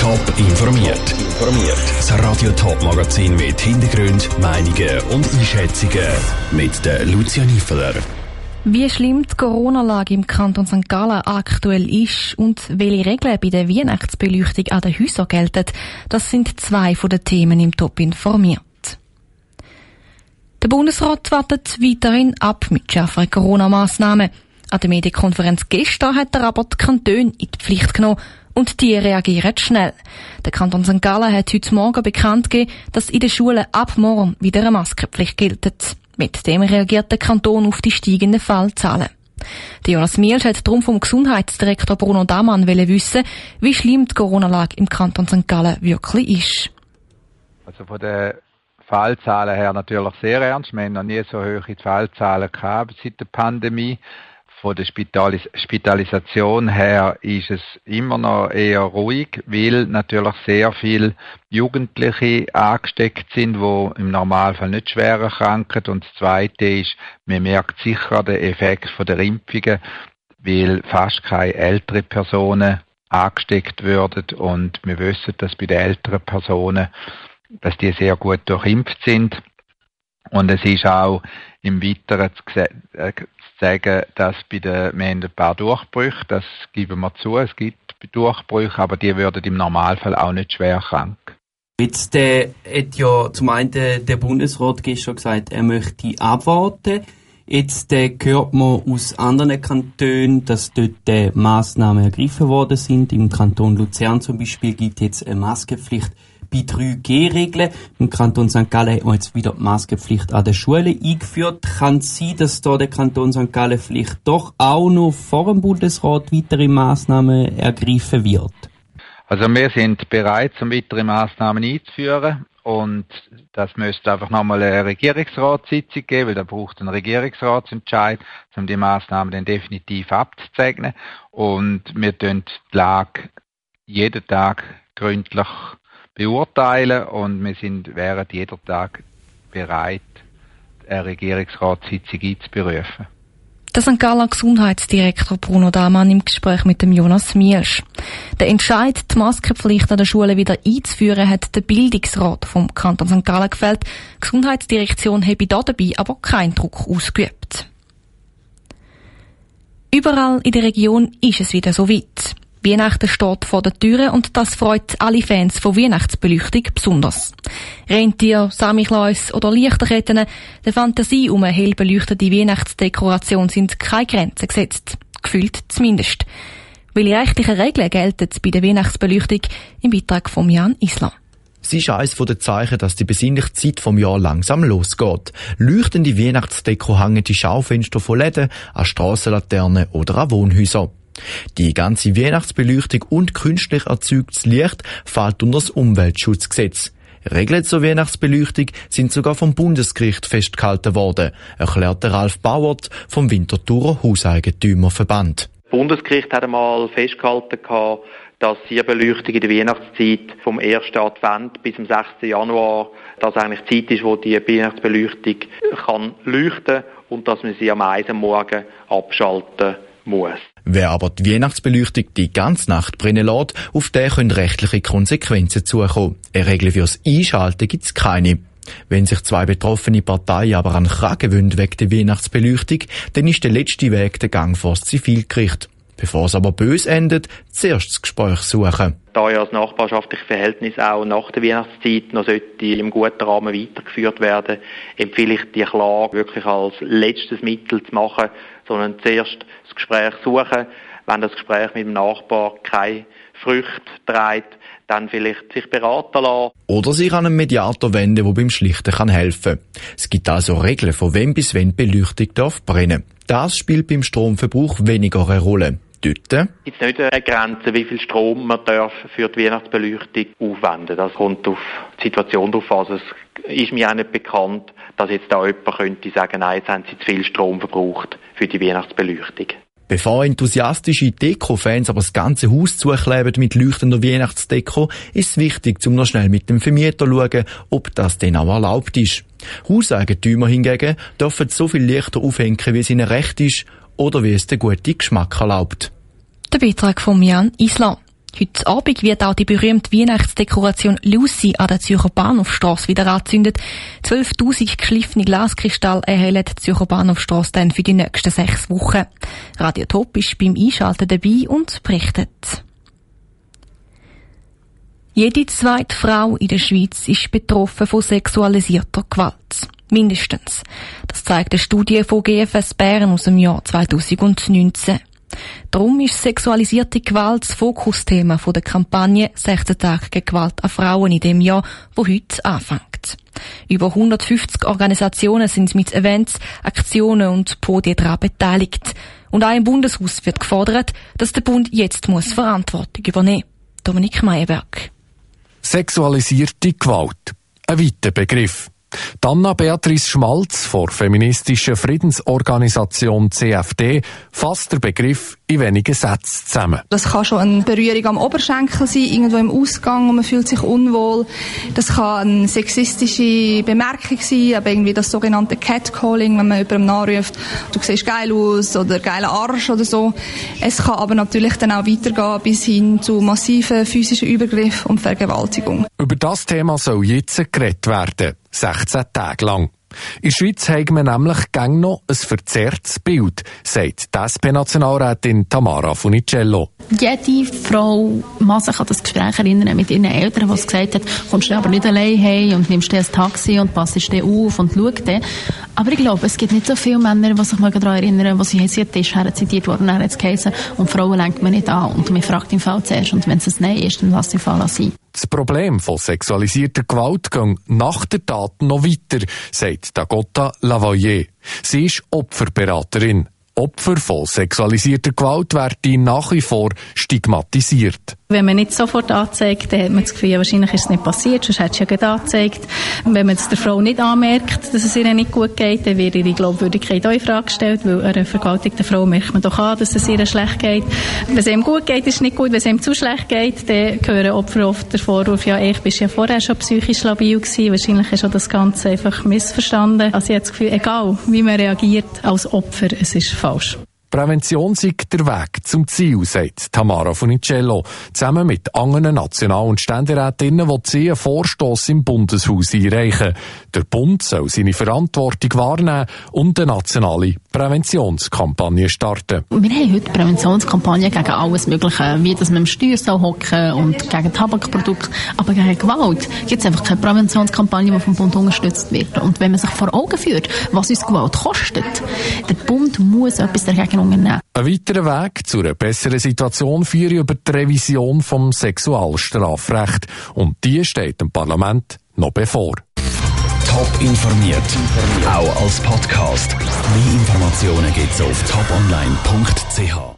Top informiert. Informiert. Das Radio Top Magazin mit Hintergrund, Meinungen und Einschätzungen mit der Lucia Niefeler. Wie schlimm die Corona-Lage im Kanton St. Gallen aktuell ist und welche Regeln bei der Weihnachtsbeleuchtung an den Häusern gelten, das sind zwei von den Themen im Top informiert. Der Bundesrat wartet weiterhin ab mit schärferen Corona-Massnahmen. An der Medienkonferenz gestern hat er aber die Kantone in die Pflicht genommen und die reagieren schnell. Der Kanton St. Gallen hat heute Morgen bekannt gegeben, dass in den Schulen ab morgen wieder eine Maskenpflicht gilt. Mit dem reagiert der Kanton auf die steigenden Fallzahlen. Der Jonas Mielsch hat darum vom Gesundheitsdirektor Bruno Damann wissen, wie schlimm die Corona-Lage im Kanton St. Gallen wirklich ist. Also von der Fallzahlen her natürlich sehr ernst. Wir haben noch nie so hohe Fallzahlen gehabt seit der Pandemie. Von der Spitalis Spitalisation her ist es immer noch eher ruhig, weil natürlich sehr viele Jugendliche angesteckt sind, die im Normalfall nicht schwer erkranken. Und das Zweite ist, man merkt sicher den Effekt von der Impfungen, weil fast keine ältere Personen angesteckt würden. Und wir wissen, dass bei den älteren Personen, dass die sehr gut durchimpft sind. Und es ist auch im Weiteren zu, äh, sagen, dass bei den, wir haben ein paar Durchbrüche, das geben wir zu, es gibt Durchbrüche, aber die würden im Normalfall auch nicht schwer krank. Jetzt äh, hat ja zum einen der Bundesrat gestern gesagt, er möchte abwarten. Jetzt äh, hört man aus anderen Kantonen, dass dort äh, Massnahmen ergriffen worden sind. Im Kanton Luzern zum Beispiel gibt es jetzt eine Maskenpflicht bei 3G-Regeln. Im Kanton St. Gallen hat man jetzt wieder die Maskenpflicht an der Schule eingeführt. Kann es sein, dass da der Kanton St. Gallen vielleicht doch auch noch vor dem Bundesrat weitere Massnahmen ergreifen wird? Also wir sind bereit, um weitere Massnahmen einzuführen. Und das müsste einfach nochmal eine Regierungsratssitzung geben, weil da braucht einen Regierungsratsentscheid, um die Maßnahmen dann definitiv abzuzeichnen. Und wir tun die Lage jeden Tag gründlich beurteilen und wir sind während jeder Tag bereit, eine Regierungsratssitzung einzuberufen. Der St. Galler Gesundheitsdirektor Bruno Damann im Gespräch mit dem Jonas Mielsch. Der Entscheid, die Maskenpflicht an der Schule wieder einzuführen, hat der Bildungsrat vom Kanton St. Gallen gefällt. Die Gesundheitsdirektion habe dabei aber keinen Druck ausgeübt. Überall in der Region ist es wieder so weit. Weihnachten steht vor der Tür und das freut alle Fans von Weihnachtsbeleuchtung besonders. Rentier, Samichlaus oder Lichterketten, der Fantasie um eine hell beleuchtete Weihnachtsdekoration sind keine Grenzen gesetzt. Gefühlt zumindest. Welche rechtlichen Regeln gelten bei der Weihnachtsbeleuchtung im Beitrag von Jan Islam. Sie ist eines der Zeichen, dass die besinnliche Zeit vom Jahr langsam losgeht. Leuchtende Weihnachtsdeko hängen die Schaufenster von Läden, an Strassenlaternen oder an Wohnhäusern. Die ganze Weihnachtsbeleuchtung und künstlich erzeugtes Licht fällt unter das Umweltschutzgesetz. Regeln zur Weihnachtsbeleuchtung sind sogar vom Bundesgericht festgehalten worden, erklärte Ralf Bauert vom Winterthurer Hauseigentümerverband. Das Bundesgericht hat einmal festgehalten, dass die Beleuchtung in der Weihnachtszeit vom 1. Advent bis zum 6. Januar das eigentlich die Zeit ist, wo die Weihnachtsbeleuchtung kann leuchten und dass man sie am 1. Morgen abschalten muss. Wer aber die Weihnachtsbeleuchtung die ganze Nacht brennen lässt, auf den können rechtliche Konsequenzen zukommen. Eine Regel fürs Einschalten gibt es keine. Wenn sich zwei betroffene Parteien aber an Kragen wegen der Weihnachtsbeleuchtung, dann ist der letzte Weg der Gang vor das Zivilgericht. Bevor es aber bös endet, zuerst das Gespräch suchen. Da ja das nachbarschaftliche Verhältnis auch nach der Weihnachtszeit noch sollte im guten Rahmen weitergeführt werden, empfehle ich die Klage wirklich als letztes Mittel zu machen, sondern zuerst das Gespräch suchen. Wenn das Gespräch mit dem Nachbar keine Früchte trägt, dann vielleicht sich beraten lassen. Oder sich an einen Mediator wenden, der beim Schlichten kann helfen Es gibt also Regeln, von wem bis wann Beleuchtung darf brennen. Das spielt beim Stromverbrauch weniger eine Rolle. Gibt es nicht eine Grenze, wie viel Strom man darf für die Weihnachtsbeleuchtung aufwenden. Das kommt auf die Situation drauf an. Also es ist mir auch nicht bekannt, dass jetzt da jemand könnte sagen, nein, jetzt haben sie zu viel Strom verbraucht für die Weihnachtsbeleuchtung. Bevor enthusiastische Deko-Fans aber das ganze Haus zukleben mit leuchtender Weihnachtsdeko, ist es wichtig, zum noch schnell mit dem Vermieter zu schauen, ob das denn auch erlaubt ist. Hauseigentümer hingegen dürfen so viel Lichter aufhängen, wie es ihnen recht ist oder wie es der gute Geschmack erlaubt. Der Beitrag von Jan Islam. Heute Abend wird auch die berühmte Weihnachtsdekoration Lucy an der Zürcher Bahnhofstrasse wieder angezündet. 12.000 geschliffene Glaskristalle erhellen die Zürcher Bahnhofstrasse dann für die nächsten sechs Wochen. Radio Top ist beim Einschalten dabei und berichtet. Jede zweite Frau in der Schweiz ist betroffen von sexualisierter Gewalt. Mindestens. Das zeigt eine Studie von GFS Bern aus dem Jahr 2019. Darum ist sexualisierte Gewalt das Fokusthema der Kampagne 16 Tage gegen Gewalt an Frauen in dem Jahr, wo heute anfängt. Über 150 Organisationen sind mit Events, Aktionen und Podien daran beteiligt. Und auch im Bundeshaus wird gefordert, dass der Bund jetzt muss Verantwortung übernehmen muss. Dominik Meyerberg. Sexualisierte Gewalt. Ein weiter Begriff. Anna Beatrice Schmalz vor feministischen Friedensorganisation CFD fasst der Begriff in wenigen Sätzen zusammen. Das kann schon eine Berührung am Oberschenkel sein, irgendwo im Ausgang und man fühlt sich unwohl. Das kann eine sexistische Bemerkung sein, aber irgendwie das sogenannte Catcalling, wenn man jemandem nachruft, du siehst geil aus oder geiler Arsch oder so. Es kann aber natürlich dann auch weitergehen bis hin zu massiven physischen Übergriffen und Vergewaltigung. Über das Thema soll jetzt geredet werden. 16 Tage lang. In der Schweiz haben wir nämlich gang noch ein verzerrtes Bild, sagt die SP-Nationalrätin Tamara Funicello. Jede Frau muss sich an das Gespräch erinnern mit ihren Eltern, die gesagt hat, kommst du aber nicht allein heim und nimmst dir ein Taxi und passt dir auf und schau dir. Aber ich glaube, es gibt nicht so viele Männer, die sich mal daran erinnern, wo sie sie Tisch zitiert wurden, dann hat es geheißen, und Frauen lenkt man nicht an und man fragt im Fall zuerst und wenn es ein Nein ist, dann lass den Fall sein. Das Problem von sexualisierter Gewalt geht nach der Tat noch weiter, sagt Dagota Lavoyer. Sie ist Opferberaterin. Opfer von sexualisierter Gewalt werden nach wie vor stigmatisiert. Wenn man nicht sofort anzeigt, dann hat man das Gefühl, wahrscheinlich ist es nicht passiert, sonst hätte es ja gerade angezeigt. Wenn man es der Frau nicht anmerkt, dass es ihr nicht gut geht, dann wird ihre Glaubwürdigkeit auch in Frage gestellt, weil einer vergewaltigten Frau merkt man doch an, dass es ihr schlecht geht. Wenn es ihm gut geht, ist es nicht gut. Wenn es ihm zu schlecht geht, dann hören Opfer oft der Vorwurf, ja, ich bist ja vorher schon psychisch labil gewesen. Wahrscheinlich ist auch das Ganze einfach missverstanden. Also ich habe das Gefühl, egal wie man reagiert als Opfer, es ist falsch. Prävention sei der Weg zum Ziel, sagt Tamara Funicello. Zusammen mit anderen National- und Ständerätinnen will sie einen Vorstoss im Bundeshaus einreichen. Der Bund soll seine Verantwortung wahrnehmen und eine nationale Präventionskampagne starten. Wir haben heute Präventionskampagnen gegen alles Mögliche, wie dass man im Steuer soll hocken und gegen Tabakprodukte. Aber gegen Gewalt gibt es einfach keine Präventionskampagne, die vom Bund unterstützt wird. Und wenn man sich vor Augen führt, was uns Gewalt kostet, der Bund muss etwas dagegen unternehmen. Ein weiterer Weg zu einer besseren Situation führe über die Revision vom Sexualstrafrecht. Und die steht dem Parlament noch bevor. Top informiert, auch als Podcast. Mehr Informationen gibt's auf toponline.ch.